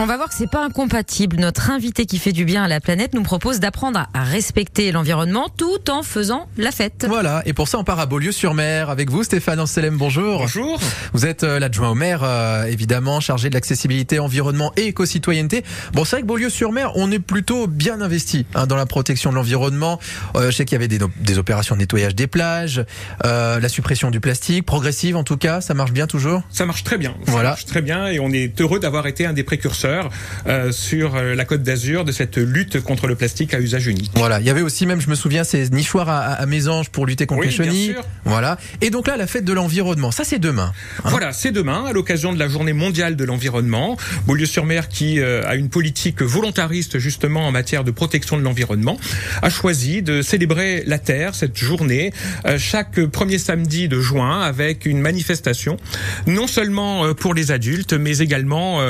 On va voir que c'est pas incompatible. Notre invité qui fait du bien à la planète nous propose d'apprendre à respecter l'environnement tout en faisant la fête. Voilà, et pour ça on part à Beaulieu-sur-Mer avec vous Stéphane Anselem, bonjour. Bonjour. Vous êtes euh, l'adjoint au maire, euh, évidemment, chargé de l'accessibilité, environnement et éco-citoyenneté. Bon, c'est vrai que Beaulieu-sur-Mer, on est plutôt bien investi hein, dans la protection de l'environnement. Euh, je sais qu'il y avait des, des, opérations de nettoyage des plages, euh, la suppression du plastique, progressive en tout cas, ça marche bien toujours? Ça marche très bien, ça voilà. marche très bien et on est heureux d'avoir été un des précurseurs euh, sur euh, la Côte d'Azur de cette lutte contre le plastique à usage unique. Voilà, il y avait aussi même, je me souviens, ces nichoirs à, à mésanges pour lutter contre oui, les chenilles. Voilà. Et donc là, la fête de l'environnement, ça c'est demain. Hein voilà, c'est demain à l'occasion de la Journée mondiale de l'environnement. Beaulieu-sur-Mer, qui euh, a une politique volontariste justement en matière de protection de l'environnement, a choisi de célébrer la Terre cette journée euh, chaque premier samedi de juin avec une manifestation, non seulement euh, pour les adultes, mais également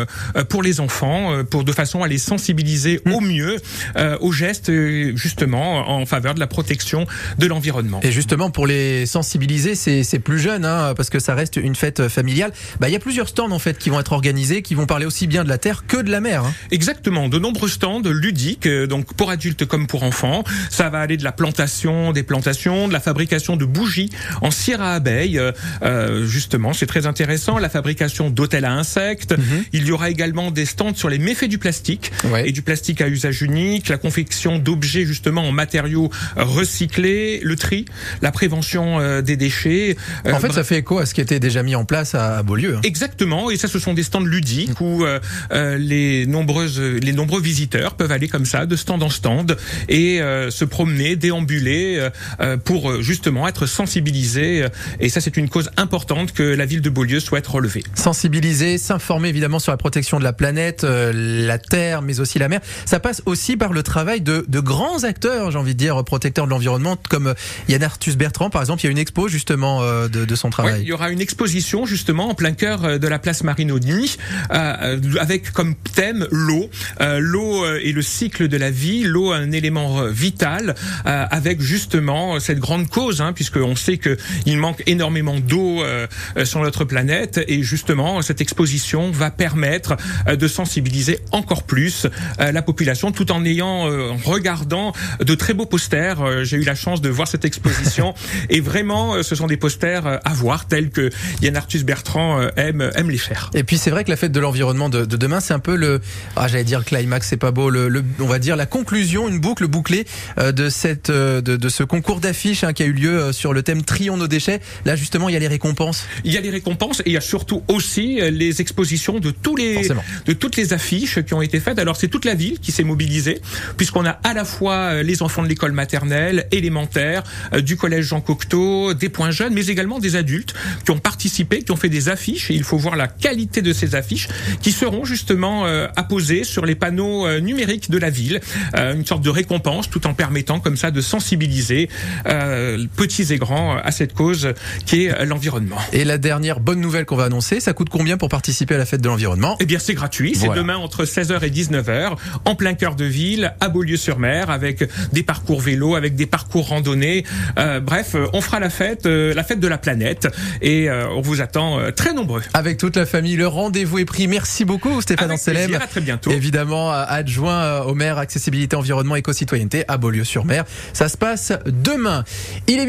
pour les enfants, euh, pour de façon à les sensibiliser mmh. au mieux euh, aux gestes justement en faveur de la protection de l'environnement. Et justement pour les sensibiliser, c'est plus jeune, hein, parce que ça reste une fête familiale. Bah, il y a plusieurs stands en fait qui vont être organisés, qui vont parler aussi bien de la terre que de la mer. Hein. Exactement, de nombreux stands ludiques, euh, donc pour adultes comme pour enfants. Ça va aller de la plantation, des plantations, de la fabrication de bougies en cire à abeilles, euh, justement, c'est très intéressant. La fabrication d'hôtels à insectes. Mmh. Il y aura également des stands sur les méfaits du plastique ouais. et du plastique à usage unique, la confection d'objets justement en matériaux recyclés, le tri, la prévention euh, des déchets. En euh, fait, ça fait écho à ce qui était déjà mis en place à, Beaulieu. Hein. Exactement, et ça, ce sont des stands ludiques où euh, les nombreuses, les nombreux visiteurs peuvent aller comme ça de stand en stand et euh, se promener, déambuler pour justement être sensibilisés. Et ça, c'est une cause importante que la ville de Beaulieu souhaite relever. Sensibiliser, s'informer évidemment sur la protection de la planète, euh, la terre, mais aussi la mer. Ça passe aussi par le travail de, de grands acteurs, j'ai envie de dire, protecteurs de l'environnement, comme Yann Arthus Bertrand, par exemple. Il y a une expo justement euh, de, de, son travail. Il y aura une exposition justement en plein cœur de la place Marinoni, euh, avec comme thème l'eau. Euh, l'eau et le cycle de la vie, l'eau un élément vital, euh, avec justement cette grande cause, hein, puisqu'on sait qu'il manque énormément d'eau sur notre planète, et justement cette exposition va permettre de sensibiliser encore plus la population, tout en ayant, en regardant de très beaux posters. J'ai eu la chance de voir cette exposition, et vraiment, ce sont des posters à voir, tels que Yann Arthus Bertrand aime, aime les faire. Et puis c'est vrai que la fête de l'environnement de, de, demain, c'est un peu le, ah, j'allais dire climax, c'est pas beau, le, le, on va dire la conclusion, une boucle bouclée euh, de cette, euh, de, de, ce concours d'affiches hein, qui a eu lieu euh, sur le thème Trions nos déchets. Là justement, il y a les récompenses. Il y a les récompenses et il y a surtout aussi les expositions de tous les, Forcément. de toutes les affiches qui ont été faites. Alors c'est toute la ville qui s'est mobilisée puisqu'on a à la fois les enfants de l'école maternelle, élémentaire, du collège Jean Cocteau, des points jeunes, mais également des adultes qui ont participé, qui ont fait des affiches et il faut voir la qualité de ces affiches qui seront justement euh, apposées sur les panneaux euh, numériques de la ville, euh, une sorte de récompense tout en permettant comme ça de sensibiliser petits et grands à cette cause qui est l'environnement. Et la dernière bonne nouvelle qu'on va annoncer, ça coûte combien pour participer à la fête de l'environnement? Eh bien c'est gratuit, c'est Voilà. demain entre 16h et 19h en plein cœur de ville à Beaulieu-sur-Mer avec des parcours vélo, avec des parcours randonnées. Euh, bref, euh, on fera la fête, euh, la fête de la planète et euh, on vous attend très nombreux. Avec toute la famille, le rendez-vous est pris. Merci beaucoup Stéphane Anselem. à très bientôt. Évidemment, adjoint au maire accessibilité environnement éco-citoyenneté à Beaulieu-sur-Mer. Ça se passe demain. Il est